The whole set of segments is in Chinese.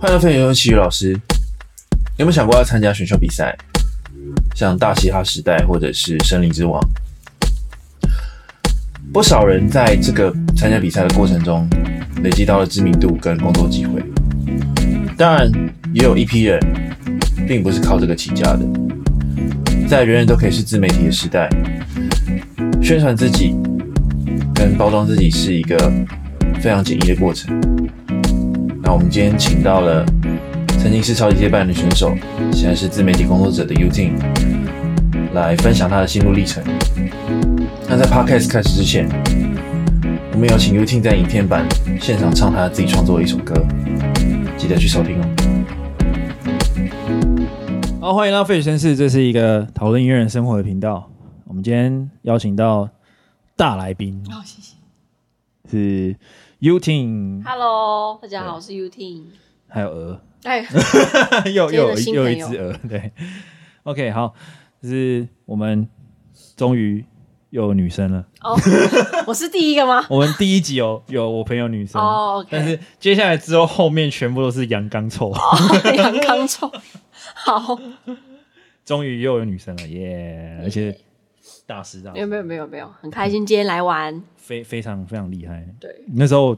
欢迎来到奇宇老师。有没有想过要参加选秀比赛，像大嘻哈时代或者是森林之王？不少人在这个参加比赛的过程中，累积到了知名度跟工作机会。当然，也有一批人，并不是靠这个起家的。在人人都可以是自媒体的时代，宣传自己跟包装自己是一个非常简易的过程。那我们今天请到了曾经是超级接班人的选手，现在是自媒体工作者的 UTIN，来分享他的心路历程。那在 Podcast 开始之前，我们有请 UTIN 在影片版现场唱他自己创作的一首歌，记得去收听哦。好，欢迎来到费雪绅士，这是一个讨论音乐人生活的频道。我们今天邀请到大来宾，好，谢谢，是 UTIN。Hello，大家好，我是 UTIN。还有鹅，哎，又又有又一只鹅，对。OK，好，就是我们终于又有女生了。哦，我是第一个吗？我们第一集有有我朋友女生哦，但是接下来之后后面全部都是阳刚臭，阳刚臭。好，终于又有女生了耶！而且大师大师，没有没有没有没有，很开心今天来玩，非非常非常厉害。对，那时候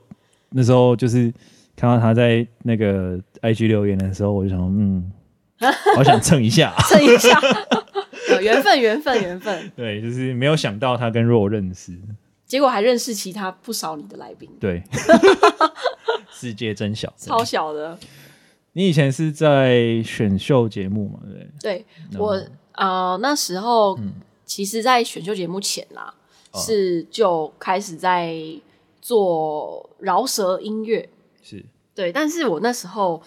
那时候就是看到他在那个 IG 留言的时候，我就想说，嗯，好想蹭一下，蹭一下，有 缘分缘分缘分。对，就是没有想到他跟若认识，结果还认识其他不少你的来宾。对，世界真小，超小的。你以前是在选秀节目嘛？对，对我呃那时候，嗯、其实，在选秀节目前啦，哦、是就开始在做饶舌音乐，是对，但是我那时候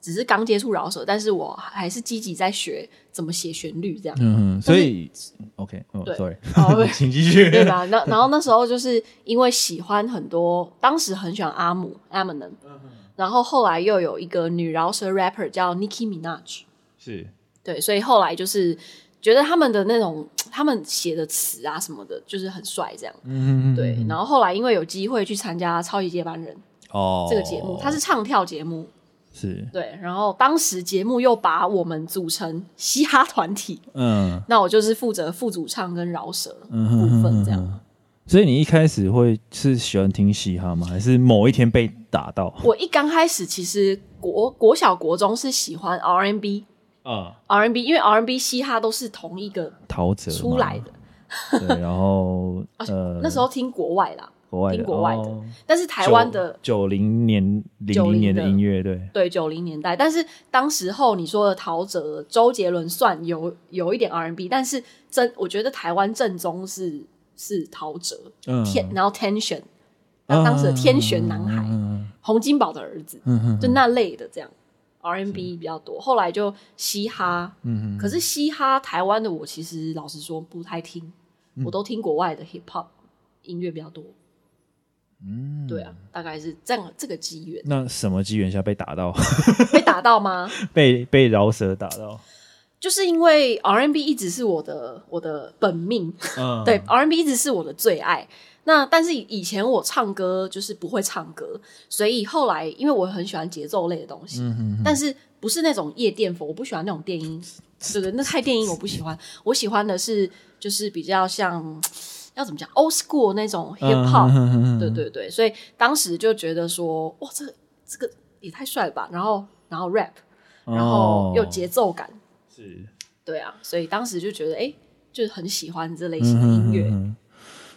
只是刚接触饶舌，但是我还是积极在学怎么写旋律这样。嗯哼，所以是 OK，哦对，sorry，好，请继续。对吧？那然后那时候就是因为喜欢很多，当时很喜欢阿姆 Eminem。然后后来又有一个女饶舌 rapper 叫 Nicki Minaj，是对，所以后来就是觉得他们的那种他们写的词啊什么的，就是很帅这样。嗯嗯对，然后后来因为有机会去参加《超级接班人》哦这个节目，它是唱跳节目，是对。然后当时节目又把我们组成嘻哈团体，嗯，那我就是负责副主唱跟饶舌部分这样。所以你一开始会是喜欢听嘻哈吗？还是某一天被打到？我一刚开始其实国国小国中是喜欢 R&B 啊，R&B，因为 R N B 嘻哈都是同一个陶喆出来的。对，然后 呃，那时候听国外啦，国外听国外的，但是台湾的九零年零零年的音乐，对。对，九零年代。但是当时候你说的陶喆、周杰伦算有有一点 R&B，但是真我觉得台湾正宗是。是陶喆，天，然后 Tension，那当时的天选男孩，洪金宝的儿子，嗯。就那类的这样，R&B 比较多。后来就嘻哈，可是嘻哈台湾的我其实老实说不太听，我都听国外的 Hip Hop 音乐比较多。嗯，对啊，大概是这样这个机缘。那什么机缘下被打到？被打到吗？被被饶舌打到。就是因为 R&B 一直是我的我的本命，嗯、对 R&B 一直是我的最爱。那但是以前我唱歌就是不会唱歌，所以后来因为我很喜欢节奏类的东西，嗯、哼哼但是不是那种夜店风，我不喜欢那种电音，对对，那太电音我不喜欢。我喜欢的是就是比较像要怎么讲 old school 那种 hip hop，、嗯、哼哼哼对对对。所以当时就觉得说，哇，这个这个也太帅了吧！然后然后 rap，然后有节奏感。哦是，对啊，所以当时就觉得，哎、欸，就是很喜欢这类型的音乐、嗯。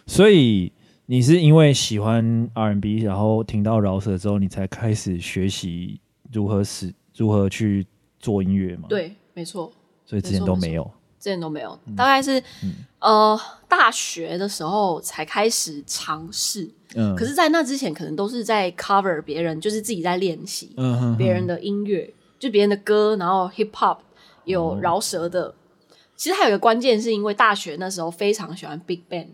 所以你是因为喜欢 R&B，然后听到饶舌之后，你才开始学习如何使如何去做音乐吗？对，没错。所以之前都没有，之前都没有，大概是、嗯、呃大学的时候才开始尝试。嗯，可是，在那之前，可能都是在 cover 别人，就是自己在练习，嗯别人的音乐，就别人的歌，然后 hip hop。有饶舌的，其实还有一个关键，是因为大学那时候非常喜欢 Big Bang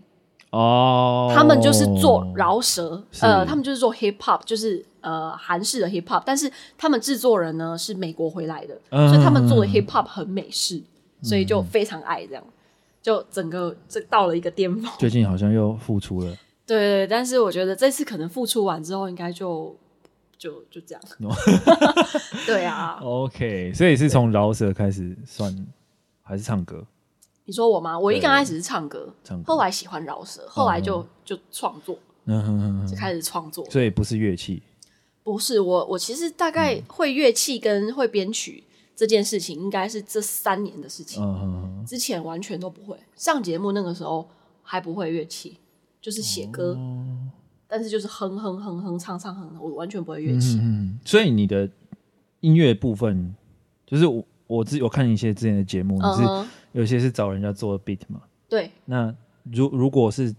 哦，他们就是做饶舌，呃，他们就是做 Hip Hop，就是呃韩式的 Hip Hop，但是他们制作人呢是美国回来的，所以他们做的 Hip Hop 很美式，所以就非常爱这样，就整个这到了一个巅峰。最近好像又复出了，对对，但是我觉得这次可能复出完之后，应该就。就就这样，对啊。OK，所以是从饶舌开始算，还是唱歌？你说我吗？我一刚开始是唱歌，唱歌后来喜欢饶舌，后来就、嗯、就创作，嗯哼哼哼，就开始创作。所以不是乐器？不是我，我其实大概会乐器跟会编曲这件事情，应该是这三年的事情。嗯哼哼，之前完全都不会。上节目那个时候还不会乐器，就是写歌。哦但是就是哼哼哼哼唱唱哼，我完全不会乐器。嗯，所以你的音乐部分，就是我我自我看一些之前的节目，你是有些是找人家做 beat 嘛？对。那如如果是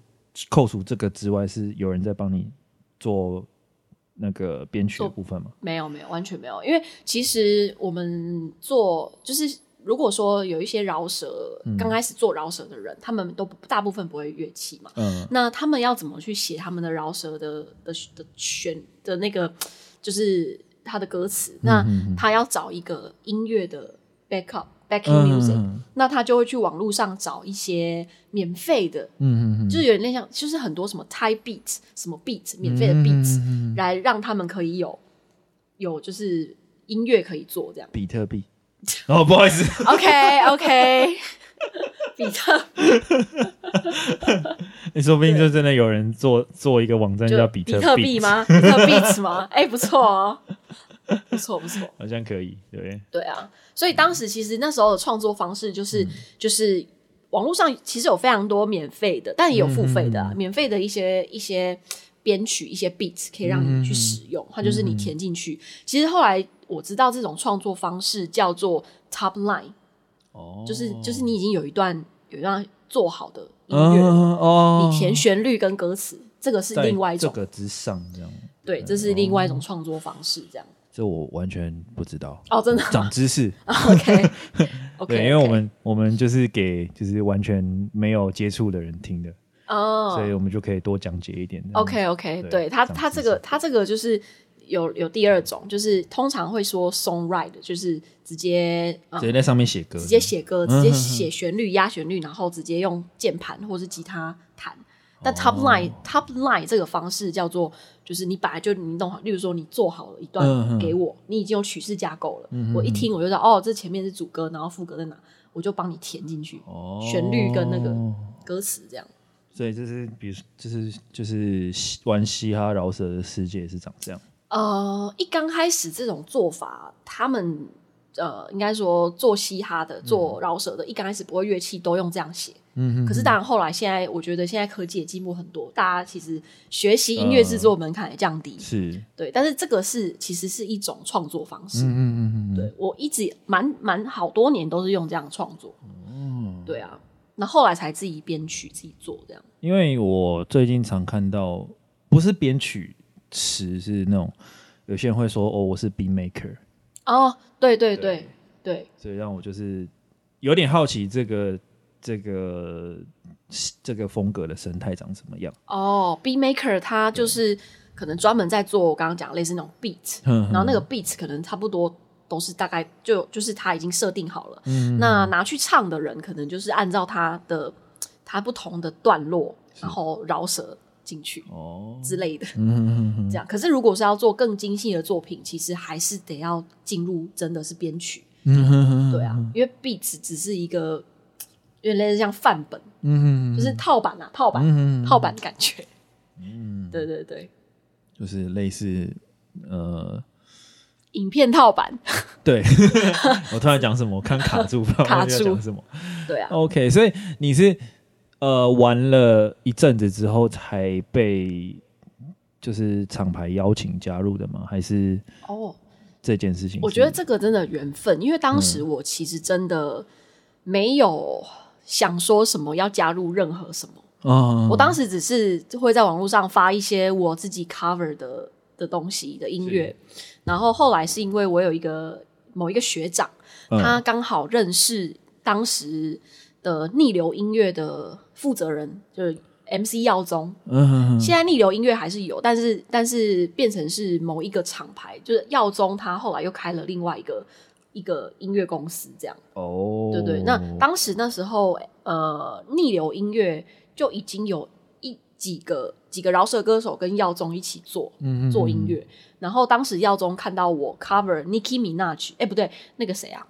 扣除这个之外，是有人在帮你做那个编曲的部分吗？没有没有，完全没有。因为其实我们做就是。如果说有一些饶舌，刚开始做饶舌的人，嗯、他们都大部分不会乐器嘛，嗯，那他们要怎么去写他们的饶舌的的的选的那个，就是他的歌词，嗯，那他要找一个音乐的 backup backing music，嗯，那他就会去网络上找一些免费的，嗯嗯嗯，就是有点像，就是很多什么 Thai beats 什么 beats 免费的 beats，嗯，来让他们可以有有就是音乐可以做这样，比特币。哦，不好意思。OK，OK，比特，你 说不定就真的有人做做一个网站叫比特币吗？比特币吗？哎、欸，不错哦，不错不错，好像可以，对对啊。所以当时其实那时候的创作方式就是、嗯、就是网络上其实有非常多免费的，但也有付费的、啊嗯，免费的一些一些编曲一些 beats 可以让你去使用，它、嗯、就是你填进去、嗯。其实后来。我知道这种创作方式叫做 top line，哦，就是就是你已经有一段有一段做好的音乐，哦，你填旋律跟歌词，这个是另外一种这个之上这样，对，这是另外一种创作方式这样。这我完全不知道哦，真的长知识。OK OK，对，因为我们我们就是给就是完全没有接触的人听的哦，所以我们就可以多讲解一点。OK OK，对，对他他这个他这个就是。有有第二种，就是通常会说 songwrite，就是直接、嗯、直接在上面写歌，直接写歌，直接 写旋律、压旋律，然后直接用键盘或是吉他弹。但 top line、哦、top line 这个方式叫做，就是你本来就你弄好，例如说你做好了一段给我，嗯、你已经有曲式架构了、嗯，我一听我就知道，哦，这前面是主歌，然后副歌在哪，我就帮你填进去、哦，旋律跟那个歌词这样。所以就是比如就是就是玩嘻哈饶舌的世界是长这样。呃，一刚开始这种做法，他们呃，应该说做嘻哈的、做饶舌的，一刚开始不会乐器都用这样写。嗯哼。可是当然后来，现在我觉得现在科技也进步很多，大家其实学习音乐制作门槛也降低。是。对，但是这个是其实是一种创作方式。嗯嗯嗯。对，我一直蛮蛮好多年都是用这样创作。嗯。对啊，那后来才自己编曲自己做这样。因为我最近常看到，不是编曲。词是那种，有些人会说哦，我是 beat maker。哦，对对对对，对，所以让我就是有点好奇这个这个这个风格的生态长什么样。哦，beat maker 他就是可能专门在做我刚刚讲类似那种 beat，然后那个 beat 可能差不多都是大概就就是他已经设定好了，嗯，那拿去唱的人可能就是按照他的他不同的段落，然后饶舌。进去哦。之类的，嗯，这样。可是如果是要做更精细的作品，其实还是得要进入真的是编曲，嗯，对啊，因为 beats 只是一个，有点类似像范本，嗯，就是套版啊，套版，嗯，套版的感觉，嗯，对对对，就是类似呃，影片套版，对，我突然讲什么，我看卡住，卡住讲什么，对啊，OK，所以你是。呃，玩了一阵子之后才被就是厂牌邀请加入的吗？还是哦这件事情？我觉得这个真的缘分，因为当时我其实真的没有想说什么要加入任何什么。嗯，我当时只是会在网络上发一些我自己 cover 的的东西的音乐，然后后来是因为我有一个某一个学长，他刚好认识当时的逆流音乐的。负责人就是 MC 耀宗，嗯哼哼，现在逆流音乐还是有，但是但是变成是某一个厂牌，就是耀宗他后来又开了另外一个一个音乐公司，这样哦，对对。那当时那时候，呃，逆流音乐就已经有一几个几个饶舌歌手跟耀宗一起做、嗯、做音乐，然后当时耀宗看到我 cover Nicki Minaj，哎、欸、不对，那个谁啊，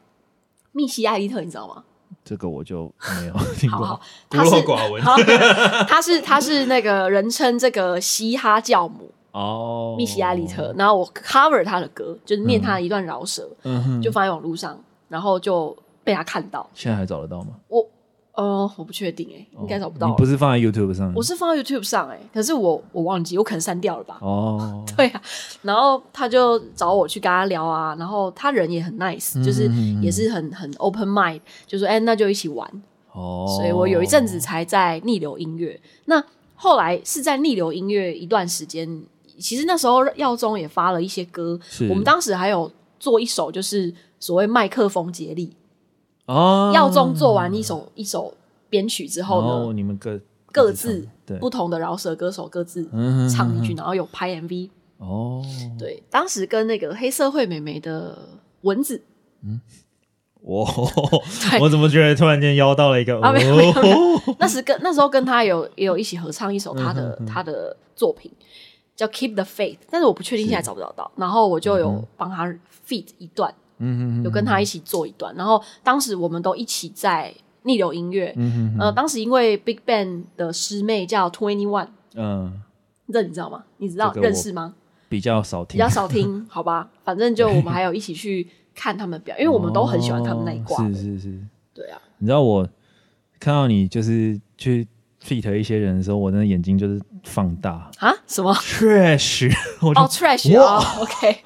密西艾利特，你知道吗？这个我就没有听过，好好孤陋寡闻。他是他是那个人称这个嘻哈教母哦，密西艾利特，然后我 cover 他的歌，就是念他的一段饶舌，嗯，就放在网络上，然后就被他看到。现在还找得到吗？我。呃，我不确定哎、欸，应该找不到、哦。你不是放在 YouTube 上？我是放在 YouTube 上哎、欸，可是我我忘记，我可能删掉了吧。哦，对啊，然后他就找我去跟他聊啊，然后他人也很 nice，、嗯、就是也是很很 open mind，就说哎、欸，那就一起玩。哦，所以我有一阵子才在逆流音乐。那后来是在逆流音乐一段时间，其实那时候耀宗也发了一些歌，我们当时还有做一首，就是所谓麦克风接力。哦，耀宗做完一首一首编曲之后呢，哦、你们各各自不同的饶舌歌手各自唱一句，然后有拍 MV。哦，对，当时跟那个黑社会美眉的蚊子，嗯，我 我怎么觉得突然间邀到了一个？啊，没有没有，那时跟那时候跟他有也有一起合唱一首他的他的作品叫 Keep the Faith，但是我不确定现在找不找到。然后我就有帮他 feed 一段。嗯，有跟他一起做一段，然后当时我们都一起在逆流音乐。嗯当时因为 Big Bang 的师妹叫 Twenty One，嗯，这你知道吗？你知道认识吗？比较少听，比较少听，好吧，反正就我们还有一起去看他们表演，因为我们都很喜欢他们那一挂。是是是，对啊。你知道我看到你就是去 feat 一些人的时候，我的眼睛就是放大啊？什么？Trash？哦，Trash 哦，OK。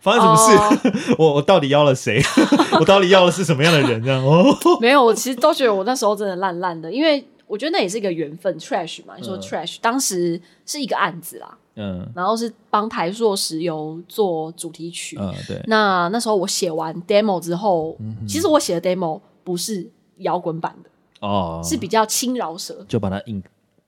发生什么事？我、oh. 我到底邀了谁？我到底邀的是什么样的人？这样哦，没有，我其实都觉得我那时候真的烂烂的，因为我觉得那也是一个缘分。Trash 嘛，你说 Trash，、嗯、当时是一个案子啦，嗯，然后是帮台塑石油做主题曲，嗯，对。那那时候我写完 demo 之后，嗯、其实我写的 demo 不是摇滚版的哦，是比较轻饶舌，就把它硬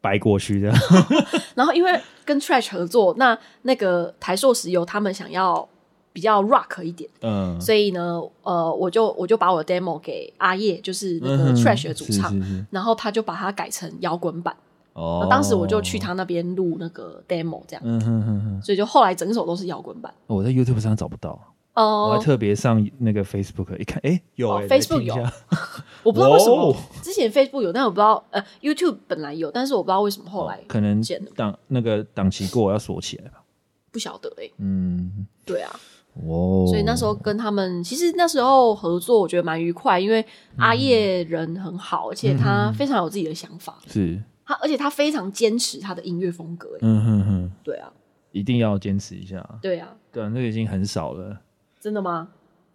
掰过去这样。然后因为跟 Trash 合作，那那个台硕石油他们想要。比较 rock 一点，嗯，所以呢，呃，我就我就把我的 demo 给阿叶，就是那个 Trash 的主唱，嗯、是是是然后他就把它改成摇滚版。哦，当时我就去他那边录那个 demo，这样，嗯哼哼哼，所以就后来整首都是摇滚版。我在 YouTube 上找不到，哦、呃，我还特别上那个 Facebook 一看，哎，有、欸哦、Facebook 有，我不知道为什么、哦、之前 Facebook 有，但我不知道，呃，YouTube 本来有，但是我不知道为什么后来、哦、可能档那个档期过要锁起来吧，不晓得哎、欸，嗯，对啊。哦，所以那时候跟他们，其实那时候合作，我觉得蛮愉快，因为阿叶人很好，而且他非常有自己的想法，是。他，而且他非常坚持他的音乐风格，嗯哼哼，对啊，一定要坚持一下，对啊，对啊，那个已经很少了，真的吗？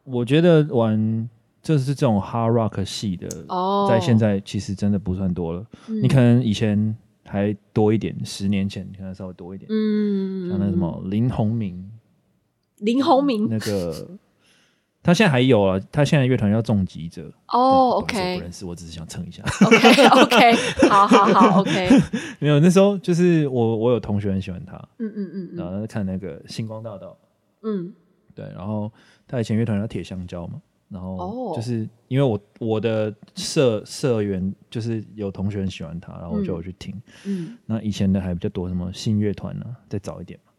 我觉得玩就是这种 hard rock 系的，哦，在现在其实真的不算多了，你可能以前还多一点，十年前可能稍微多一点，嗯，像那什么林鸿明。林鸿明，那个他现在还有啊，他现在乐团叫重疾者。哦。OK，不认识，我只是想蹭一下。OK，OK，好好好，OK。没有，那时候就是我，我有同学很喜欢他，嗯嗯嗯，然后看那个星光大道，嗯，对，然后他以前乐团叫铁香蕉嘛，然后就是因为我我的社社员就是有同学很喜欢他，然后我就有去听，嗯，那以前的还比较多，什么信乐团呢，再早一点嘛。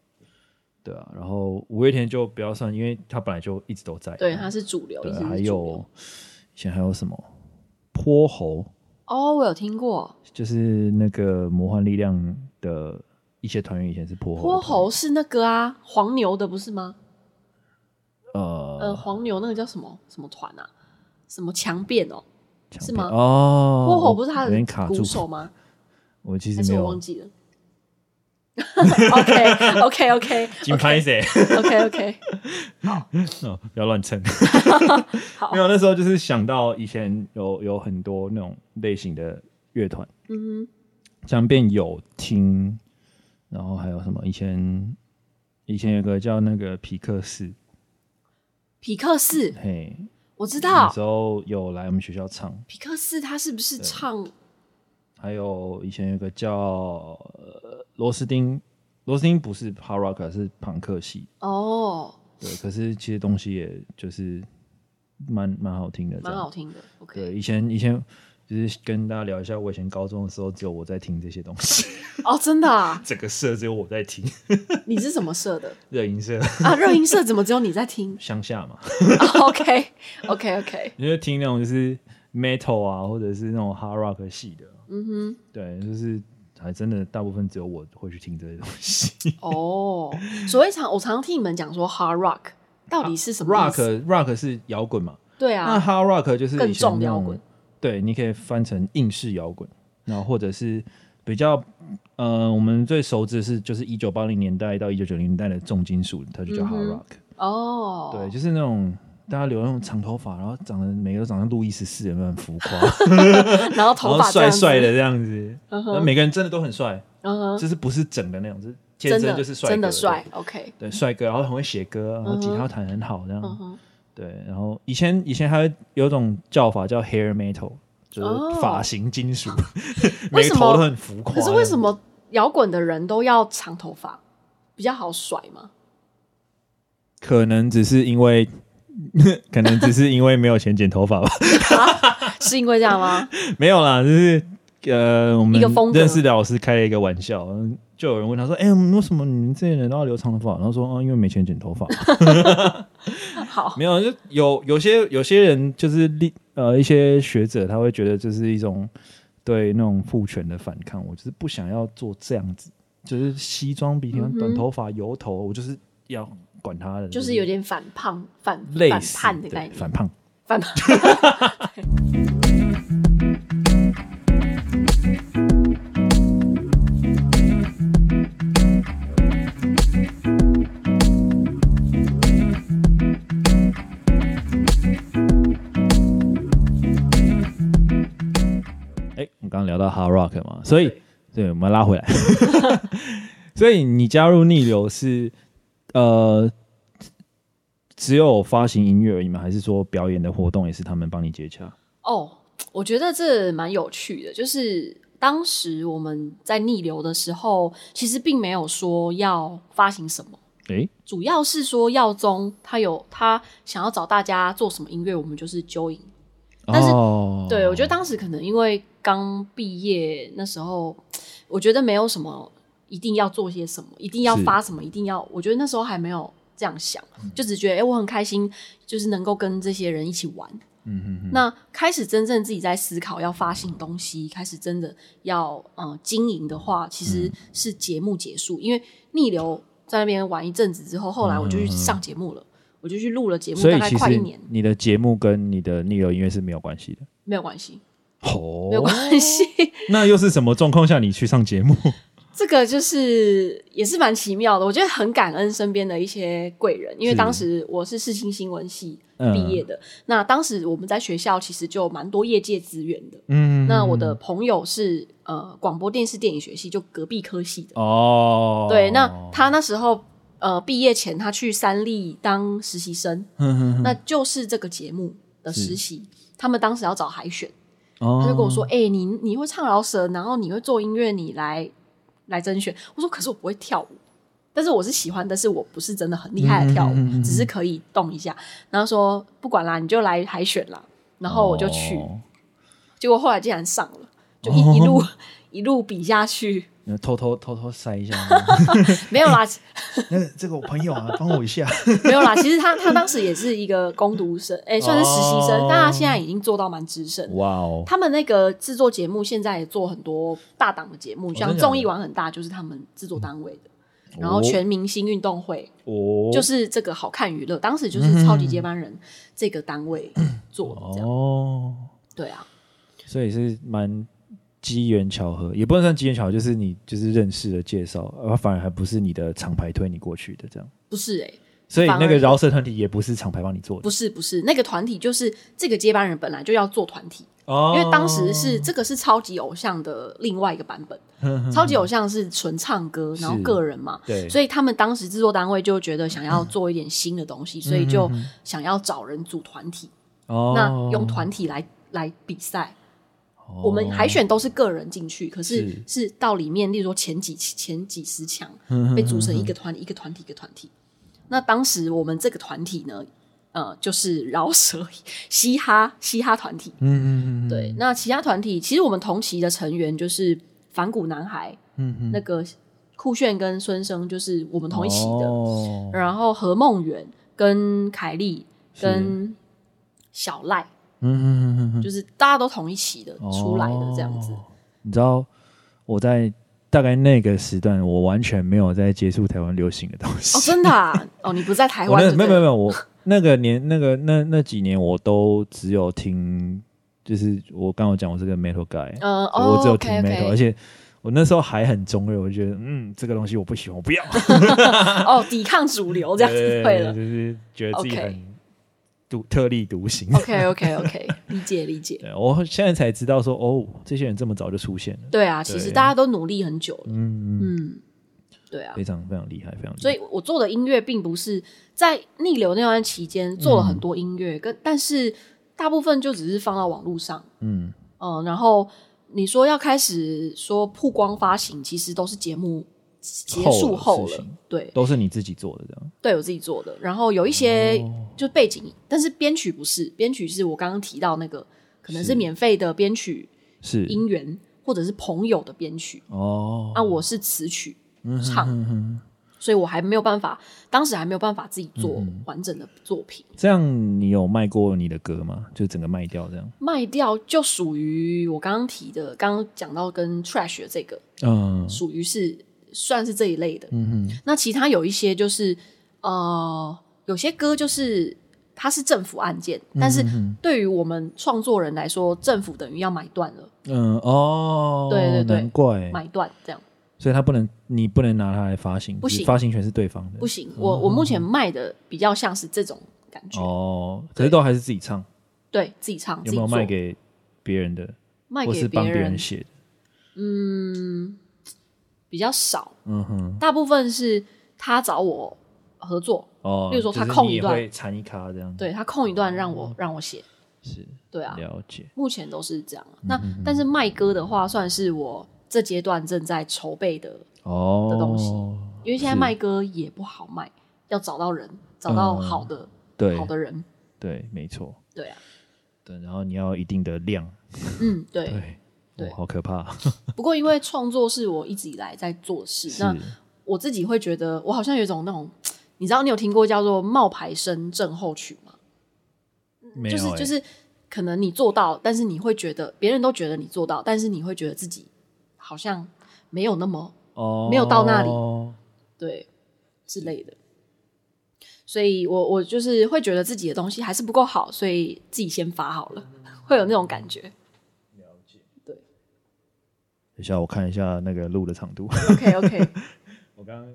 对啊，然后五月天就不要算，因为他本来就一直都在。对，他是主流。对，还有以前还有什么泼猴？哦，我有听过，就是那个魔幻力量的一些团员以前是泼猴。泼猴是那个啊，黄牛的不是吗？呃呃，黄牛那个叫什么什么团啊？什么强辩哦？是吗？哦，泼猴不是他的鼓手吗？我其实没有忘记了。OK OK OK，金拍谁？OK OK，好，哦，不要乱称。没有，那时候就是想到以前有有很多那种类型的乐团，嗯哼，像变有听，然后还有什么？以前以前有个叫那个皮克斯，皮克斯，嘿，我知道，那时候有来我们学校唱皮克斯，他是不是唱？还有以前有个叫螺丝钉，螺丝钉不是 hard rock，是朋克系哦。Oh. 对，可是其实东西也就是蛮蛮好听的，蛮好听的。OK，对，以前以前就是跟大家聊一下，我以前高中的时候只有我在听这些东西。哦，真的啊？整个社只有我在听。你是什么社的？热音社啊，热音社怎么只有你在听？乡下嘛。OK，OK，OK。你就听那种就是 metal 啊，或者是那种 hard rock 系的。嗯哼，对，就是还真的大部分只有我会去听这些东西。哦，所以常我常常听你们讲说 hard rock 到底是什么？rock rock 是摇滚嘛？对啊。那 hard rock 就是更重摇滚。对，你可以翻成硬式摇滚，然后或者是比较呃，我们最熟知的是就是一九八零年代到一九九零年代的重金属，它就叫 hard rock。哦，对，就是那种大家留那种长头发，然后长得每个都长得路易十四，有没有很浮夸？然后头发帅帅的这样子，然后每个人真的都很帅，就是不是整的那种，就是天生就是帅，真的帅。OK，对，帅哥，然后很会写歌，然后吉他弹很好这样。对，然后以前以前还有一种叫法叫 hair metal，就是发型金属，每个头都很浮夸。可是为什么摇滚的人都要长头发，比较好甩吗？可能只是因为，可能只是因为没有钱剪头发吧？是因为这样吗？没有啦，就是呃，我们认识的老师开了一个玩笑。就有人问他说：“哎、欸，为什么你们这些人都要留长头发？”然后说：“哦，因为没钱剪头发。”好，没有，就有有些有些人就是立呃一些学者，他会觉得这是一种对那种父权的反抗。我就是不想要做这样子，就是西装笔挺、短头发、油头，我就是要管他的，就是有点反叛、反反叛的概念，反叛、反胖。到 hard rock 嘛，所以对，我们拉回来。所以你加入逆流是呃，只有发行音乐而已吗？还是说表演的活动也是他们帮你接洽？哦，我觉得这蛮有趣的。就是当时我们在逆流的时候，其实并没有说要发行什么。诶，主要是说耀宗他有他想要找大家做什么音乐，我们就是 join。但是，哦、对，我觉得当时可能因为刚毕业那时候，我觉得没有什么一定要做些什么，一定要发什么，一定要，我觉得那时候还没有这样想，就只觉得哎、欸，我很开心，就是能够跟这些人一起玩。嗯哼哼。那开始真正自己在思考要发行东西，开始真的要呃经营的话，其实是节目结束，嗯、因为逆流在那边玩一阵子之后，后来我就去上节目了。嗯我就去录了节目，大概快一年。你的节目跟你的逆流音乐是没有关系的，没有关系，哦，没有关系。那又是什么状况下你去上节目？这个就是也是蛮奇妙的，我觉得很感恩身边的一些贵人，因为当时我是世新新闻系毕业的，嗯、那当时我们在学校其实就蛮多业界资源的，嗯，那我的朋友是呃广播电视电影学系，就隔壁科系的哦，对，那他那时候。呃，毕业前他去三立当实习生，呵呵呵，那就是这个节目的实习。他们当时要找海选，哦、他就跟我说：“哎、欸，你你会唱饶舌，然后你会做音乐，你来来甄选。”我说：“可是我不会跳舞，但是我是喜欢，但是我不是真的很厉害的跳舞，嗯、只是可以动一下。”然后说：“不管啦，你就来海选啦。”然后我就去，哦、结果后来竟然上了，就一、哦、一路 一路比下去。偷偷偷偷塞一下，没有啦。那这个我朋友啊，帮我一下。没有啦，其实他他当时也是一个攻读生，哎、欸，算是实习生，哦、但他现在已经做到蛮资深。哇哦！他们那个制作节目现在也做很多大档的节目，像综艺玩很大，就是他们制作单位的。哦、然后全明星运动会，哦，就是这个好看娱乐，当时就是超级接班人这个单位做的这样。哦，对啊，所以是蛮。机缘巧合也不能算机缘巧合，就是你就是认识的介绍，而反而还不是你的厂牌推你过去的这样。不是哎、欸，所以那个饶舌团体也不是厂牌帮你做的。不是不是，那个团体就是这个接班人本来就要做团体，哦、因为当时是这个是超级偶像的另外一个版本。呵 呵超级偶像是纯唱歌，然后个人嘛，对，所以他们当时制作单位就觉得想要做一点新的东西，嗯、所以就想要找人组团体，哦、那用团体来来比赛。我们海选都是个人进去，可是是到里面，例如说前几前几十强被组成一个团，一个团体，一个团体。那当时我们这个团体呢，呃，就是饶舌嘻哈嘻哈团体。嗯嗯嗯，对。那其他团体其实我们同期的成员就是反骨男孩，嗯嗯，那个酷炫跟孙生就是我们同一期的。哦、然后何梦圆跟凯莉跟小赖，嗯嗯嗯嗯，就是大家都同一起的、哦、出来的这样子。你知道我在。大概那个时段，我完全没有在接触台湾流行的东西。哦，真的啊？哦，你不在台湾？没有没有没有，我那个年那个那那几年，我都只有听，就是我刚刚讲我是个 metal guy，嗯，我只有听 metal，、哦 okay, okay、而且我那时候还很中二，我觉得嗯，这个东西我不喜欢，我不要。哦，抵抗主流这样子对了，就是觉得自己很。独特立独行。OK OK OK，理解理解。对，我现在才知道说，哦，这些人这么早就出现了。对啊，其实大家都努力很久了。嗯嗯，对啊，非常非常厉害，非常厉害。所以我做的音乐并不是在逆流那段期间做了很多音乐，跟、嗯、但是大部分就只是放到网络上。嗯嗯，然后你说要开始说曝光发行，其实都是节目。结束后了，对，都是你自己做的这样。对，我自己做的。然后有一些就背景，哦、但是编曲不是，编曲是我刚刚提到那个，可能是免费的编曲，是音源或者是朋友的编曲。哦，那、啊、我是词曲、嗯、唱哼哼哼，所以我还没有办法，当时还没有办法自己做完整的作品。嗯、这样你有卖过你的歌吗？就整个卖掉这样？卖掉就属于我刚刚提的，刚刚讲到跟 Trash 的这个，嗯，属于是。算是这一类的，嗯哼。那其他有一些就是，呃，有些歌就是它是政府案件，嗯、但是对于我们创作人来说，政府等于要买断了。嗯哦，对对对，难怪买断这样，所以他不能，你不能拿它来发行，不行，发行权是对方的，不行。我、哦、我目前卖的比较像是这种感觉哦，可是都还是自己唱，对自己唱，有没有卖给别人的？卖给别人写的？嗯。比较少，嗯哼，大部分是他找我合作，哦，比如说他空一段，掺一卡这样，对他空一段让我、哦、让我写，是，对啊，了解，目前都是这样。嗯、那但是卖歌的话，算是我这阶段正在筹备的哦。的东西，因为现在卖歌也不好卖，要找到人，找到好的，嗯、对。好的人，对，没错，对啊，对，然后你要一定的量，嗯，对。对对、哦，好可怕。不过，因为创作是我一直以来在做事，那我自己会觉得，我好像有一种那种，你知道，你有听过叫做冒牌生症候群吗？没有、欸，就是就是，可能你做到，但是你会觉得别人都觉得你做到，但是你会觉得自己好像没有那么哦，没有到那里，对之类的。所以我我就是会觉得自己的东西还是不够好，所以自己先发好了，会有那种感觉。等一下，我看一下那个录的长度。OK OK，我刚刚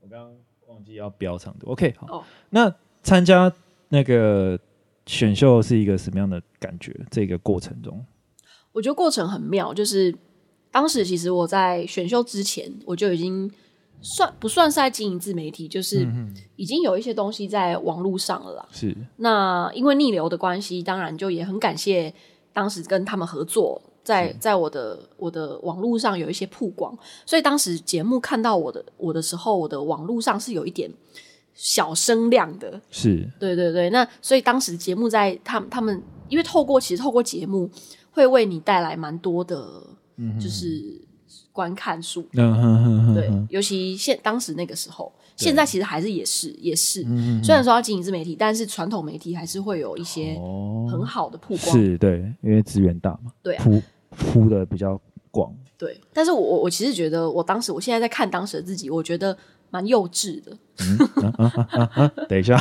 我刚刚忘记要标长度。OK，好。Oh. 那参加那个选秀是一个什么样的感觉？这个过程中，我觉得过程很妙。就是当时其实我在选秀之前，我就已经算不算是在经营自媒体，就是已经有一些东西在网络上了啦。是。那因为逆流的关系，当然就也很感谢当时跟他们合作。在在我的我的网络上有一些曝光，所以当时节目看到我的我的时候，我的网络上是有一点小声量的。是，对对对。那所以当时节目在他们他们，因为透过其实透过节目会为你带来蛮多的，就是观看数。嗯哼哼哼。对，尤其现当时那个时候。现在其实还是也是也是，虽然说要经营自媒体，但是传统媒体还是会有一些很好的曝光。是对，因为资源大嘛，对铺的比较广。对，但是我我其实觉得，我当时我现在在看当时的自己，我觉得蛮幼稚的。等一下，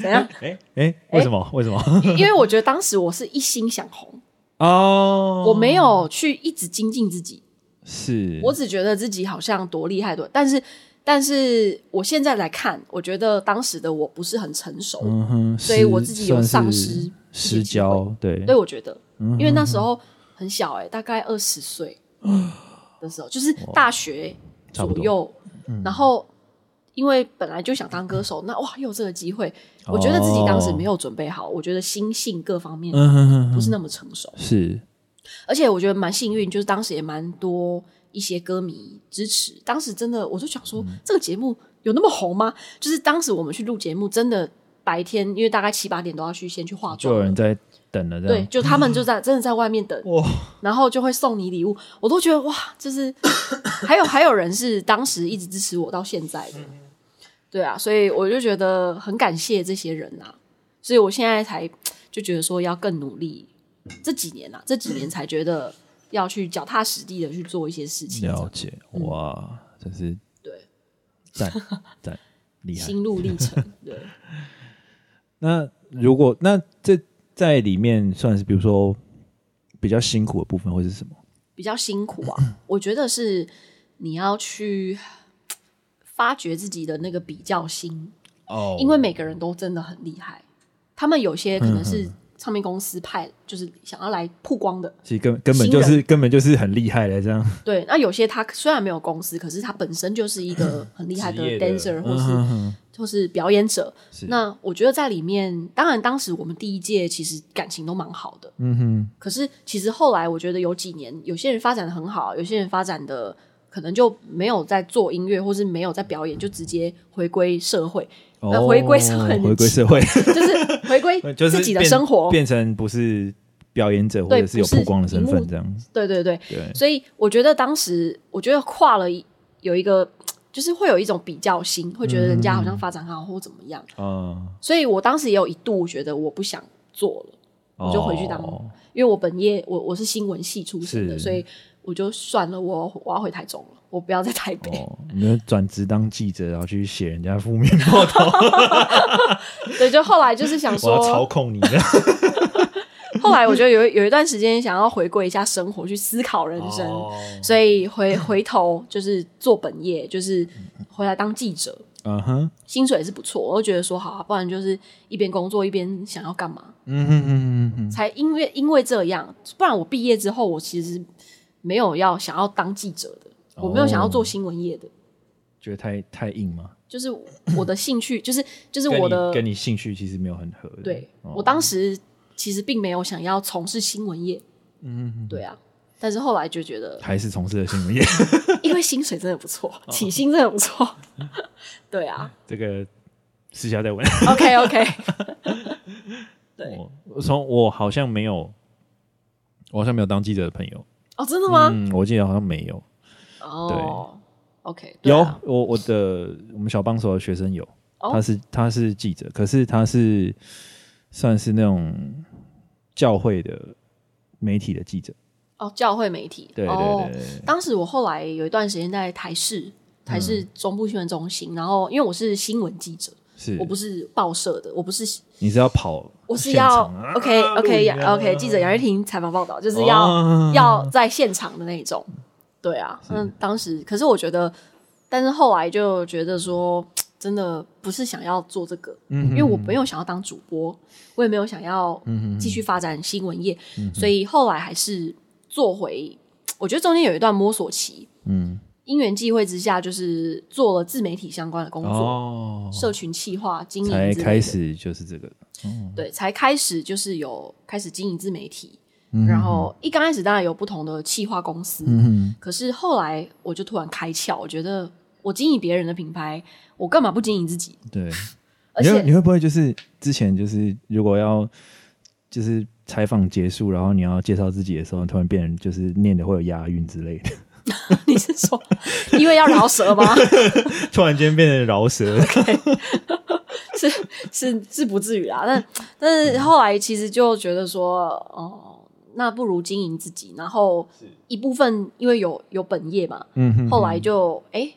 怎样？哎哎，为什么？为什么？因为我觉得当时我是一心想红哦，我没有去一直精进自己，是我只觉得自己好像多厉害多，但是。但是我现在来看，我觉得当时的我不是很成熟，嗯，所以我自己有丧失失焦，对，对，我觉得，因为那时候很小哎、欸，大概二十岁的时候，就是大学左右，然后因为本来就想当歌手，那哇，又有这个机会，我觉得自己当时没有准备好，我觉得心性各方面不是那么成熟，是，而且我觉得蛮幸运，就是当时也蛮多。一些歌迷支持，当时真的，我就想说，嗯、这个节目有那么红吗？就是当时我们去录节目，真的白天因为大概七八点都要去先去化妆，就有人在等了，对，就他们就在真的在外面等，哇，然后就会送你礼物，我都觉得哇，就是 还有还有人是当时一直支持我到现在的，对啊，所以我就觉得很感谢这些人啊，所以我现在才就觉得说要更努力，这几年啊，这几年才觉得要去脚踏实地的去做一些事情，了。解，哇，真是对，赞赞厉害，心路历程，对。那如果那这在里面算是比如说比较辛苦的部分会是什么？比较辛苦啊，我觉得是你要去发掘自己的那个比较心。哦，因为每个人都真的很厉害，他们有些可能是。唱片公司派就是想要来曝光的，其实根根本就是根本就是很厉害的这样。对，那有些他虽然没有公司，可是他本身就是一个很厉害的 dancer 或是、嗯、或是表演者。那我觉得在里面，当然当时我们第一届其实感情都蛮好的，嗯哼。可是其实后来我觉得有几年，有些人发展的很好，有些人发展的可能就没有在做音乐，或是没有在表演，就直接回归社会。呃，回归社会，回归社会 就是回归 自己的生活，变成不是表演者或者是有曝光的身份这样子。对对对，对，所以我觉得当时，我觉得跨了有一个，就是会有一种比较心，会觉得人家好像发展很好或怎么样。嗯，所以我当时也有一度觉得我不想做了，我就回去当，因为我本业我我是新闻系出身的，所以我就算了，我我要回台中了。我不要在台北，哦、你们转职当记者，然后去写人家负面报道。对，就后来就是想说，我要操控你。后来我觉得有有一段时间想要回归一下生活，去思考人生，哦、所以回回头就是做本业，就是回来当记者。嗯哼，薪水也是不错，我就觉得说好，不然就是一边工作一边想要干嘛。嗯哼嗯嗯嗯，才因为因为这样，不然我毕业之后我其实没有要想要当记者的。我没有想要做新闻业的，觉得太太硬吗？就是我的兴趣，就是就是我的跟你兴趣其实没有很合。对，我当时其实并没有想要从事新闻业，嗯，对啊，但是后来就觉得还是从事了新闻业，因为薪水真的不错，起薪真的不错，对啊，这个私下再问。OK OK，对，我从我好像没有，我好像没有当记者的朋友哦，真的吗？嗯，我记得好像没有。哦对，OK，有我我的我们小帮手的学生有，他是他是记者，可是他是算是那种教会的媒体的记者。哦，教会媒体，对对对。当时我后来有一段时间在台视，台视中部新闻中心，然后因为我是新闻记者，是我不是报社的，我不是，你是要跑，我是要 OK OK OK，记者杨瑞婷采访报道，就是要要在现场的那种。对啊，那当时可是我觉得，但是后来就觉得说，真的不是想要做这个，嗯因为我没有想要当主播，我也没有想要继续发展新闻业，嗯、所以后来还是做回。我觉得中间有一段摸索期，嗯，因缘际会之下，就是做了自媒体相关的工作，哦、社群企划经营，才开始就是这个，嗯、对，才开始就是有开始经营自媒体。然后一刚开始当然有不同的企划公司，嗯、哼。可是后来我就突然开窍，我觉得我经营别人的品牌，我干嘛不经营自己？对，而且你会，不会就是之前就是如果要就是采访结束，然后你要介绍自己的时候，突然变成就是念的会有押韵之类的？你是说因为要饶舌吗？突然间变成饶舌？Okay. 是是是不至于啦，但但是后来其实就觉得说哦。那不如经营自己，然后一部分因为有有本业嘛，嗯哼哼，后来就哎，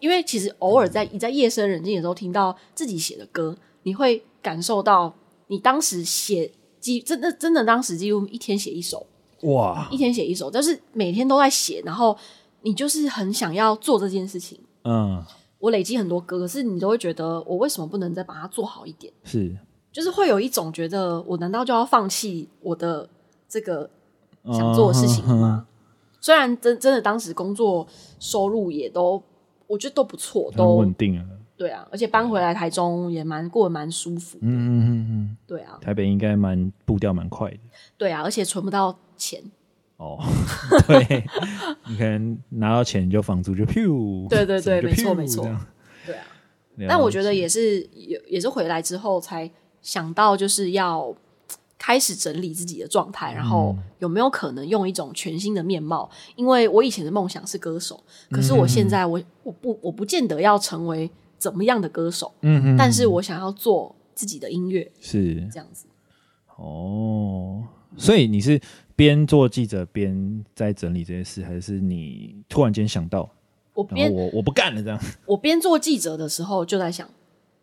因为其实偶尔在你在夜深人静的时候听到自己写的歌，你会感受到你当时写几真的真的当时几乎一天写一首哇，一天写一首，但是每天都在写，然后你就是很想要做这件事情，嗯，我累积很多歌，可是你都会觉得我为什么不能再把它做好一点？是，就是会有一种觉得我难道就要放弃我的？这个想做的事情吗？虽然真真的当时工作收入也都，我觉得都不错，都稳定啊。对啊，而且搬回来台中也蛮过得蛮舒服。嗯嗯嗯嗯，对啊。台北应该蛮步调蛮快的。对啊，而且存不到钱。哦，对，你可能拿到钱就房租就 pew。对对对，没错没错。对啊。但我觉得也是，也也是回来之后才想到，就是要开始整理自己的状态，然后有没有可能用一种全新的面貌？因为我以前的梦想是歌手，可是我现在我我不我不见得要成为怎么样的歌手，嗯，但是我想要做自己的音乐，是这样子。哦，所以你是边做记者边在整理这些事，还是你突然间想到？我边我我不干了这样。我边做记者的时候就在想，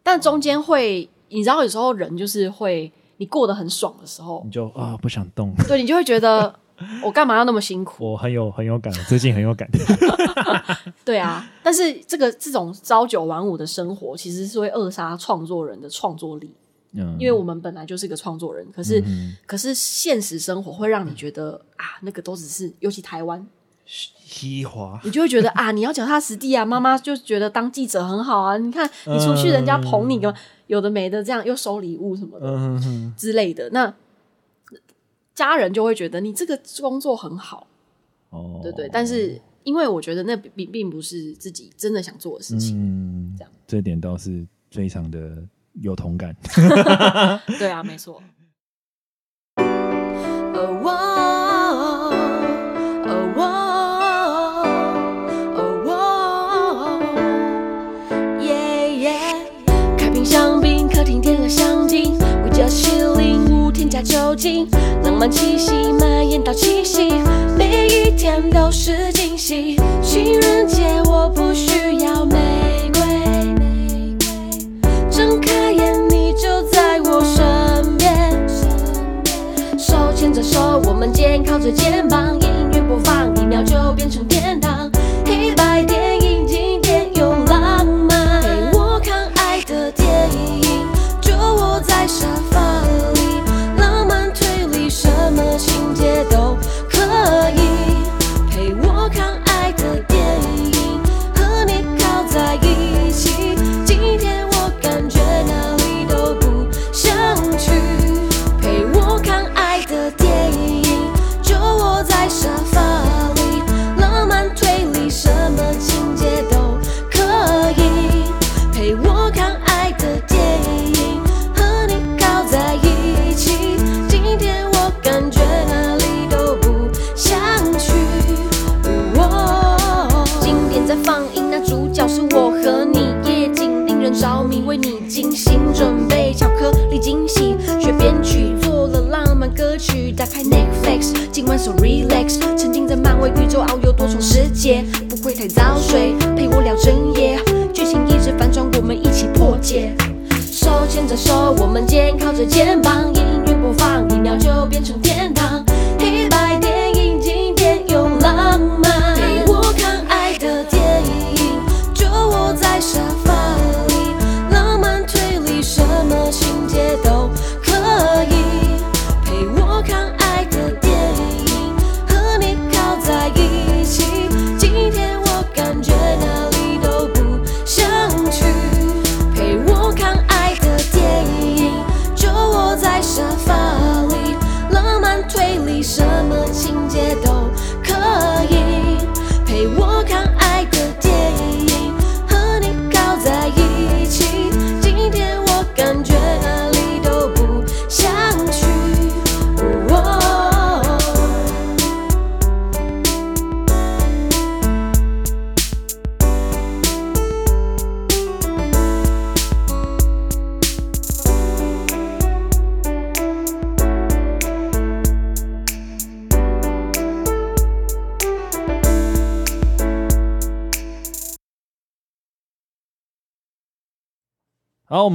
但中间会，你知道，有时候人就是会，你过得很爽的时候，你就啊不想动，对，你就会觉得 我干嘛要那么辛苦？我很有很有感，最近很有感。对啊，但是这个这种朝九晚五的生活，其实是会扼杀创作人的创作力。嗯，因为我们本来就是个创作人，可是、嗯、可是现实生活会让你觉得啊，那个都只是，尤其台湾。西华，你就会觉得啊，你要脚踏实地啊。妈妈就觉得当记者很好啊。你看你出去，人家捧你个有的没的，这样又收礼物什么的之类的。那家人就会觉得你这个工作很好，哦，对对。但是因为我觉得那并并不是自己真的想做的事情，嗯，这样这点倒是非常的有同感。对啊，没错。酒精，浪漫气息蔓延到七夕，每一天都是惊喜。情人节我不需要玫瑰，睁开眼你就在我身边，手牵着手，我们肩靠着肩膀，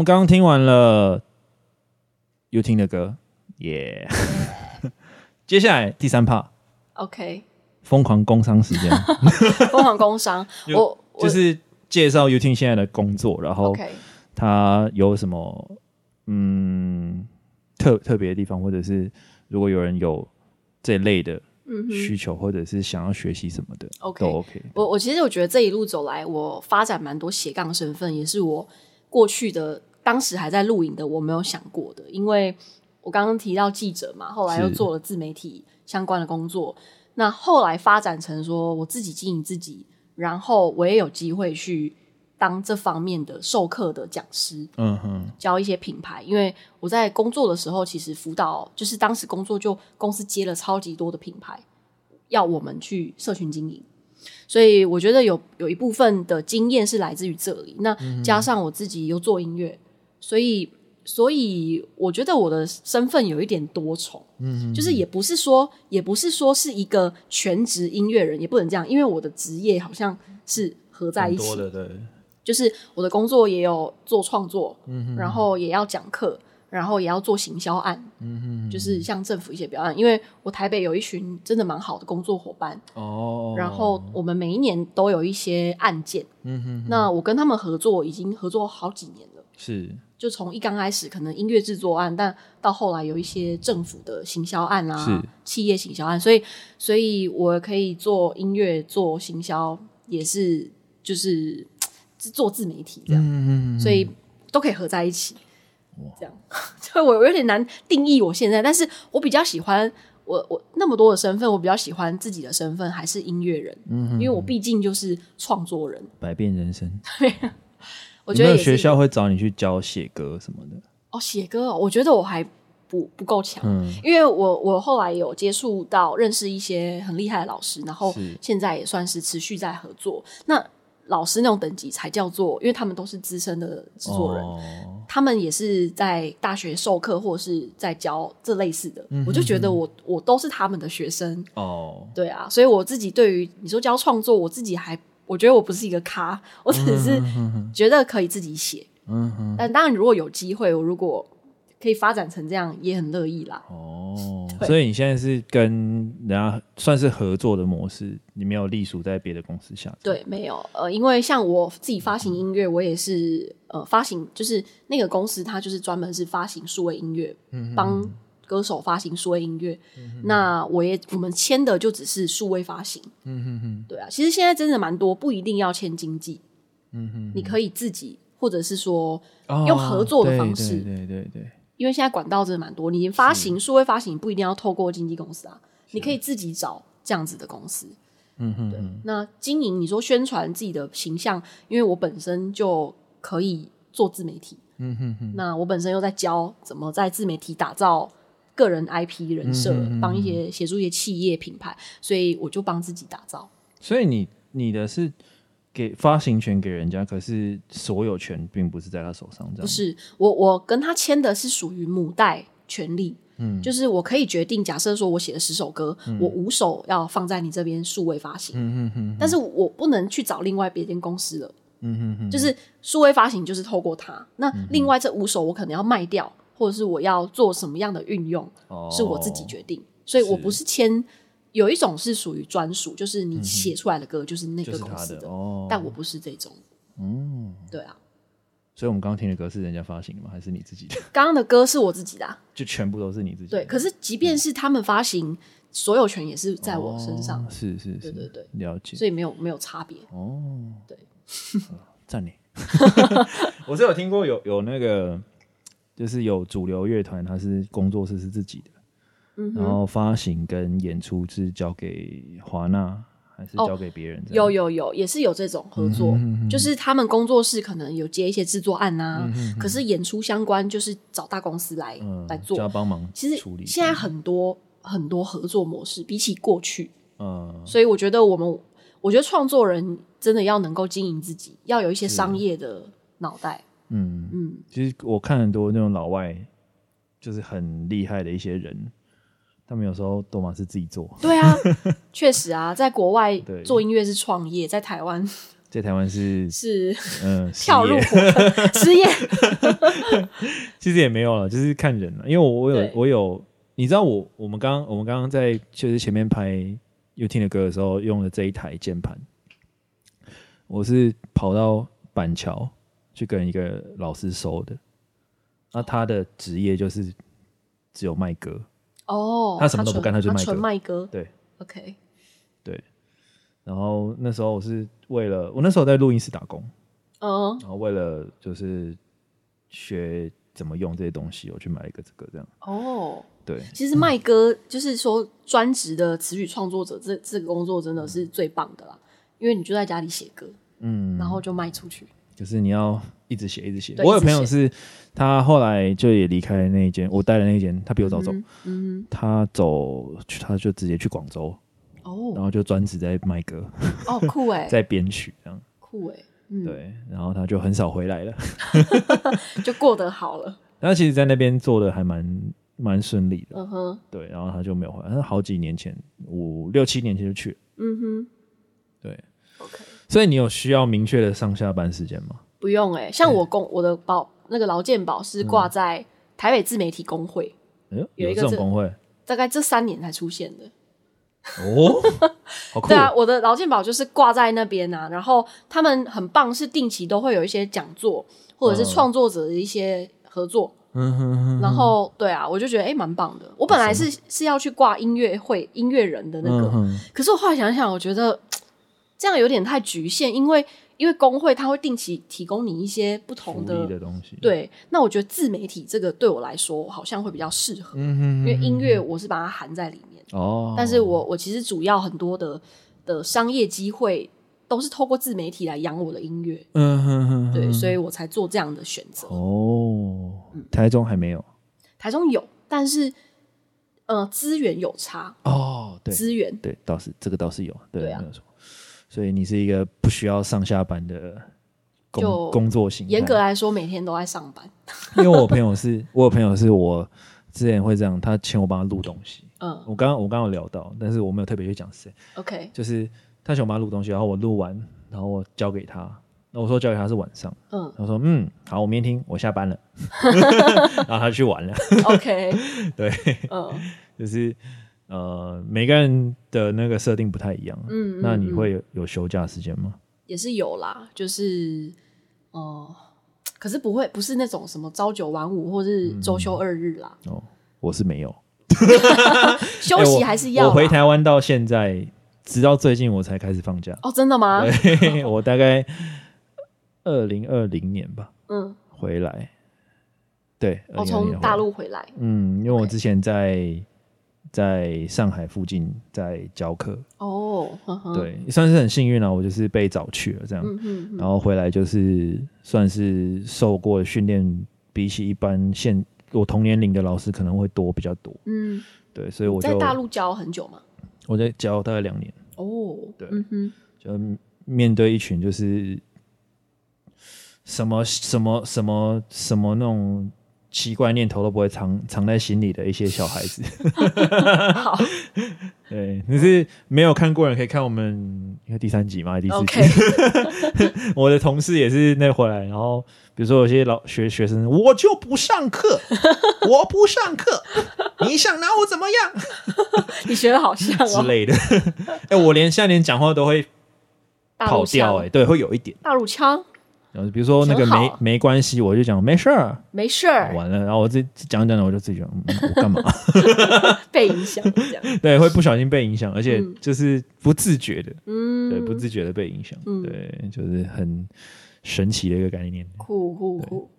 们刚刚听完了 U-Ting 的歌，耶、yeah！接下来第三 part，OK，疯狂工商时间，疯狂工商，我就是介绍 U-Ting 现在的工作，然后他有什么嗯特特别的地方，或者是如果有人有这类的需求，或者是想要学习什么的，OK，都 OK。我我其实我觉得这一路走来，我发展蛮多斜杠身份，也是我。过去的当时还在录影的，我没有想过的，因为我刚刚提到记者嘛，后来又做了自媒体相关的工作，那后来发展成说我自己经营自己，然后我也有机会去当这方面的授课的讲师，嗯哼，教一些品牌。因为我在工作的时候，其实辅导就是当时工作就公司接了超级多的品牌，要我们去社群经营，所以我觉得有有一部分的经验是来自于这里。那加上我自己又做音乐，所以。所以我觉得我的身份有一点多重，嗯，就是也不是说，也不是说是一个全职音乐人，也不能这样，因为我的职业好像是合在一起的，对，就是我的工作也有做创作，嗯，然后也要讲课，然后也要做行销案，嗯，就是像政府一些表案，因为我台北有一群真的蛮好的工作伙伴，哦，然后我们每一年都有一些案件，嗯哼，那我跟他们合作已经合作好几年了，是。就从一刚开始可能音乐制作案，但到后来有一些政府的行销案啊，企业行销案，所以所以我可以做音乐、做行销，也是就是做自媒体这样，嗯嗯嗯，所以都可以合在一起。这样，就我有点难定义我现在，但是我比较喜欢我我那么多的身份，我比较喜欢自己的身份还是音乐人，嗯因为我毕竟就是创作人，百变人生。对。我觉得学校会找你去教写歌什么的哦，写歌，我觉得我还不不够强，嗯，因为我我后来有接触到认识一些很厉害的老师，然后现在也算是持续在合作。那老师那种等级才叫做，因为他们都是资深的制作人，哦，他们也是在大学授课或者是在教这类似的，我就觉得我我都是他们的学生哦，对啊，所以我自己对于你说教创作，我自己还。我觉得我不是一个咖，我只是觉得可以自己写。嗯哼，但当然，如果有机会，我如果可以发展成这样，也很乐意啦。哦，所以你现在是跟人家算是合作的模式，你没有隶属在别的公司下？对，没有。呃，因为像我自己发行音乐，我也是呃发行，就是那个公司，它就是专门是发行数位音乐，嗯，帮。歌手发行数位音乐，嗯、那我也我们签的就只是数位发行。嗯哼哼，对啊，其实现在真的蛮多，不一定要签经纪。嗯哼，哼，你可以自己，或者是说用合作的方式。哦、对，对对对，因为现在管道真的蛮多，你发行数位发行不一定要透过经纪公司啊，你可以自己找这样子的公司。嗯哼，哼，对，那经营你说宣传自己的形象，因为我本身就可以做自媒体。嗯哼哼，那我本身又在教怎么在自媒体打造。个人 IP 人设，帮、嗯、一些协助一些企业品牌，所以我就帮自己打造。所以你你的是给发行权给人家，可是所有权并不是在他手上，这样。不是，我我跟他签的是属于母带权利，嗯，就是我可以决定，假设说我写了十首歌，嗯、我五首要放在你这边数位发行，嗯嗯嗯，但是我不能去找另外别间公司了，嗯嗯嗯，就是数位发行就是透过他，那另外这五首我可能要卖掉。或者是我要做什么样的运用，是我自己决定，所以我不是签。有一种是属于专属，就是你写出来的歌就是那个公司的，但我不是这种。嗯，对啊。所以我们刚刚听的歌是人家发行的吗？还是你自己的？刚刚的歌是我自己的，就全部都是你自己。对，可是即便是他们发行，所有权也是在我身上。是是是，对对对，了解。所以没有没有差别。哦，对，赞你。我是有听过有有那个。就是有主流乐团，他是工作室是自己的，嗯、然后发行跟演出是交给华纳还是交给别人？哦？有有有，也是有这种合作，嗯、哼哼哼就是他们工作室可能有接一些制作案啊，嗯、哼哼可是演出相关就是找大公司来、嗯、来做，要帮忙。其实现在很多很多合作模式，比起过去，嗯，所以我觉得我们，我觉得创作人真的要能够经营自己，要有一些商业的脑袋。嗯嗯，其实我看很多那种老外，就是很厉害的一些人，他们有时候都嘛是自己做。对啊，确实啊，在国外做音乐是创业，在台湾，在台湾是是 嗯跳入失业，其实也没有了，就是看人了。因为我我有我有，你知道我我们刚我们刚刚在就是前面拍 You 听的歌的时候用了这一台键盘，我是跑到板桥。去跟一个老师收的，那他的职业就是只有卖歌哦，他什么都不干，他就卖歌，纯卖歌。对，OK，对。然后那时候我是为了，我那时候在录音室打工，嗯，然后为了就是学怎么用这些东西，我去买一个这个这样。哦，对，其实卖歌就是说专职的词语创作者，这这个工作真的是最棒的啦，因为你就在家里写歌，嗯，然后就卖出去。可是你要一直写，一直写。我有朋友是，他后来就也离开了那一间，我待的那一间，他比我早走。嗯，嗯他走，他就直接去广州。哦。然后就专职在卖歌。哦，酷哎。在编曲这样。酷哎。嗯、对，然后他就很少回来了。就过得好了。他其实，在那边做的还蛮蛮顺利的。嗯哼。对，然后他就没有回来。他好几年前，五六七年前就去了。嗯哼。对。OK。所以你有需要明确的上下班时间吗？不用哎、欸，像我公我的保那个劳健保是挂在台北自媒体工会，嗯、有一个这种工会，大概这三年才出现的。哦，好酷。对啊，我的劳健保就是挂在那边啊，然后他们很棒，是定期都会有一些讲座或者是创作者的一些合作。嗯哼哼哼。然后对啊，我就觉得哎，蛮、欸、棒的。我本来是是要去挂音乐会音乐人的那个、嗯，可是我后来想想，我觉得。这样有点太局限，因为因为工会它会定期提供你一些不同的，的东西。对，那我觉得自媒体这个对我来说好像会比较适合，嗯哼，因为音乐我是把它含在里面哦。但是我我其实主要很多的的商业机会都是透过自媒体来养我的音乐，嗯哼哼，对，所以我才做这样的选择。哦，台中还没有，台中有，但是呃资源有差哦，对，资源对倒是这个倒是有，对，对啊。没有错。所以你是一个不需要上下班的工工作型。严格来说，每天都在上班。因为我朋友是，我有朋友是我之前会这样，他请我帮他录东西。嗯，我刚刚我刚刚有聊到，但是我没有特别去讲谁。OK，就是他请我帮他录东西，然后我录完，然后我交给他。那我说交给他是晚上。嗯，他说嗯好，我明天听，我下班了。然后他去玩了。OK，对，嗯，就是。呃，每个人的那个设定不太一样。嗯，嗯，那你会有，有休假时间吗？也是有啦，就是哦、呃，可是不会，不是那种什么朝九晚五或是周休二日啦。嗯、哦，我是没有，休息还是要、欸。我回台湾到现在，直到最近我才开始放假。哦，真的吗？我大概二零二零年吧，嗯，回来。对，我从大陆回来。嗯，因为我之前在。在上海附近在教课。哦，oh, 对，算是很幸运了，我就是被找去了这样，嗯嗯嗯，然后回来就是算是受过训练，比起一般现我同年龄的老师可能会多比较多，嗯，对，所以我就在大陆教很久嘛？我在教大概两年。哦，oh, 对，嗯哼，就面对一群就是什么什么什么什么那种。奇怪念头都不会藏藏在心里的一些小孩子。好，对，你是没有看过人可以看我们第三集嘛，第四集。我的同事也是那回来，然后比如说有些老学学生，我就不上课，我不上课，你想拿我怎么样？你学的好像、哦、之类的。哎、欸，我连现在连讲话都会跑调，哎，对，会有一点大陆腔。然后比如说那个没没关系，我就讲没事儿，没事儿，完了，然后我自己讲讲的，我就自己讲，嗯、我 干嘛？被影响，对，会不小心被影响，而且就是不自觉的，嗯，对，不自觉的被影响，嗯，对，就是很神奇的一个概念，酷酷酷，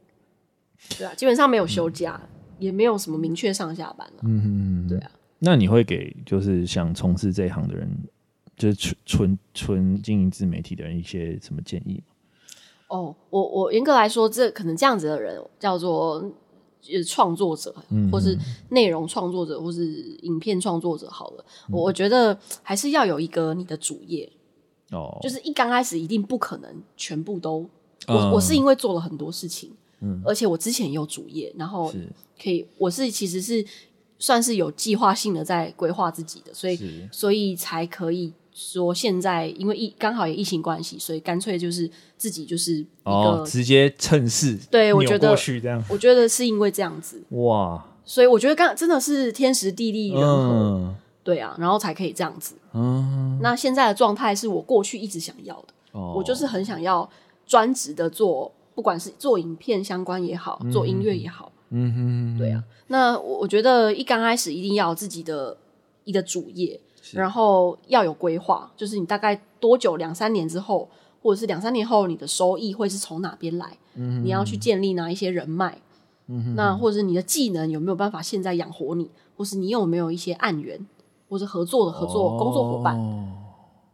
对。啊，基本上没有休假，嗯、也没有什么明确上下班了，嗯嗯嗯，对啊，那你会给就是想从事这一行的人，就是纯纯纯经营自媒体的人一些什么建议吗？哦，我我严格来说，这可能这样子的人叫做创作者，或是内容创作者，或是影片创作者。好了，嗯、我我觉得还是要有一个你的主业哦，就是一刚开始一定不可能全部都。我、嗯、我是因为做了很多事情，嗯，而且我之前也有主业，然后可以，我是其实是算是有计划性的在规划自己的，所以所以才可以。说现在因为疫刚好也疫情关系，所以干脆就是自己就是一个、哦、直接趁势对，我觉得这我觉得是因为这样子哇，所以我觉得刚真的是天时地利人和、嗯，对啊，然后才可以这样子。嗯，那现在的状态是我过去一直想要的，哦、我就是很想要专职的做，不管是做影片相关也好，做音乐也好，嗯哼，对啊。那我我觉得一刚开始一定要有自己的一个主业。然后要有规划，就是你大概多久，两三年之后，或者是两三年后，你的收益会是从哪边来？嗯，你要去建立哪一些人脉？嗯，那或者是你的技能有没有办法现在养活你？或是你有没有一些案源，或是合作的合作、哦、工作伙伴？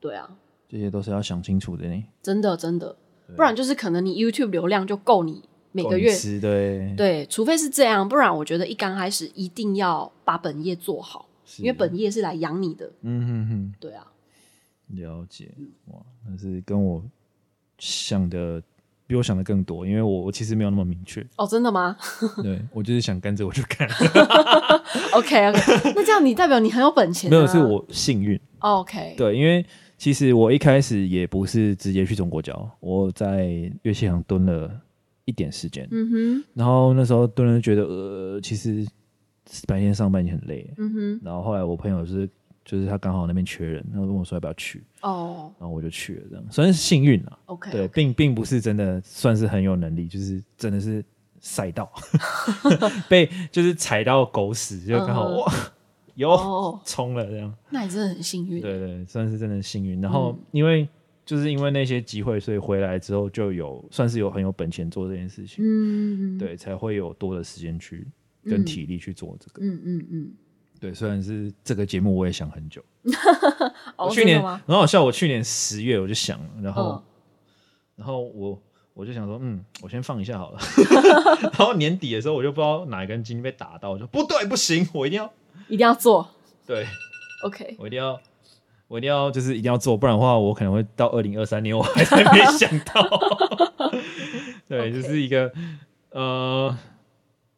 对啊，这些都是要想清楚的呢。真的真的，不然就是可能你 YouTube 流量就够你每个月吃，对对，除非是这样，不然我觉得一刚开始一定要把本业做好，因为本业是来养你的。嗯哼哼，对啊，了解哇，但是跟我想的。比我想的更多，因为我我其实没有那么明确。哦，真的吗？对，我就是想跟着我就干。OK OK，那这样你代表你很有本钱、啊？没有，是我幸运。OK，对，因为其实我一开始也不是直接去中国教，我在乐器行蹲了一点时间。嗯哼。然后那时候蹲了，觉得呃，其实白天上班也很累。嗯哼。然后后来我朋友是。就是他刚好那边缺人，他问我说要不要去哦，然后我就去了，这样算是幸运了。OK，对，并并不是真的算是很有能力，就是真的是赛道 被就是踩到狗屎，就刚好哇有冲了这样。那你真的很幸运。对对，算是真的幸运。然后因为就是因为那些机会，所以回来之后就有算是有很有本钱做这件事情。嗯，对，才会有多的时间去跟体力去做这个。嗯嗯嗯。对，虽然是这个节目，我也想很久。我 去年很好笑，我去年十月我就想了，然后，哦、然后我我就想说，嗯，我先放一下好了。然后年底的时候，我就不知道哪一根筋被打到，我说不对，不行，我一定要，一定要做。对，OK，我一定要，我一定要，就是一定要做，不然的话，我可能会到二零二三年，我还是没想到。对.就是一个呃。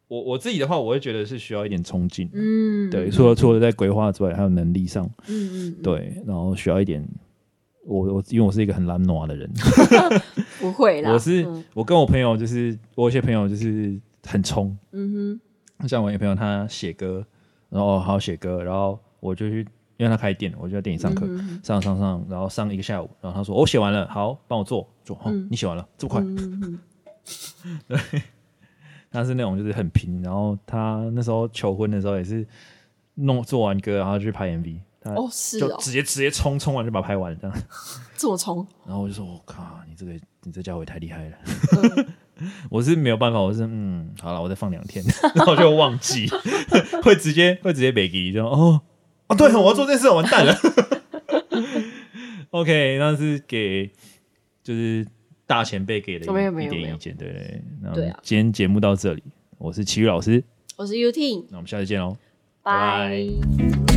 我我自己的话，我会觉得是需要一点冲劲，嗯，对，除了除了在规划之外，还有能力上，嗯嗯，对，然后需要一点，我我因为我是一个很懒惰的人，不会啦，我是、嗯、我跟我朋友就是我有些朋友就是很冲，嗯哼，像我有朋友他写歌，然后好好写歌，然后我就去，因为他开店，我就在店里上课，嗯、上上上，然后上一个下午，然后他说我写完了，好，帮我做做，哦，嗯、你写完了这么快，嗯、对。他是那种就是很拼，然后他那时候求婚的时候也是弄做完歌，然后去拍 MV。哦，是哦，就直接直接冲冲完就把它拍完，这样。这么冲？然后我就说：“我靠，你这个你这家伙也太厉害了。嗯” 我是没有办法，我是嗯，好了，我再放两天，然后就忘记，会直接会直接没给，就哦哦，对，我要做这事，完蛋了。OK，那是给就是。大前辈给的一点意见，对。对。那今天节目到这里，我是奇宇老师，我是 U T，那我们下次见喽，拜拜。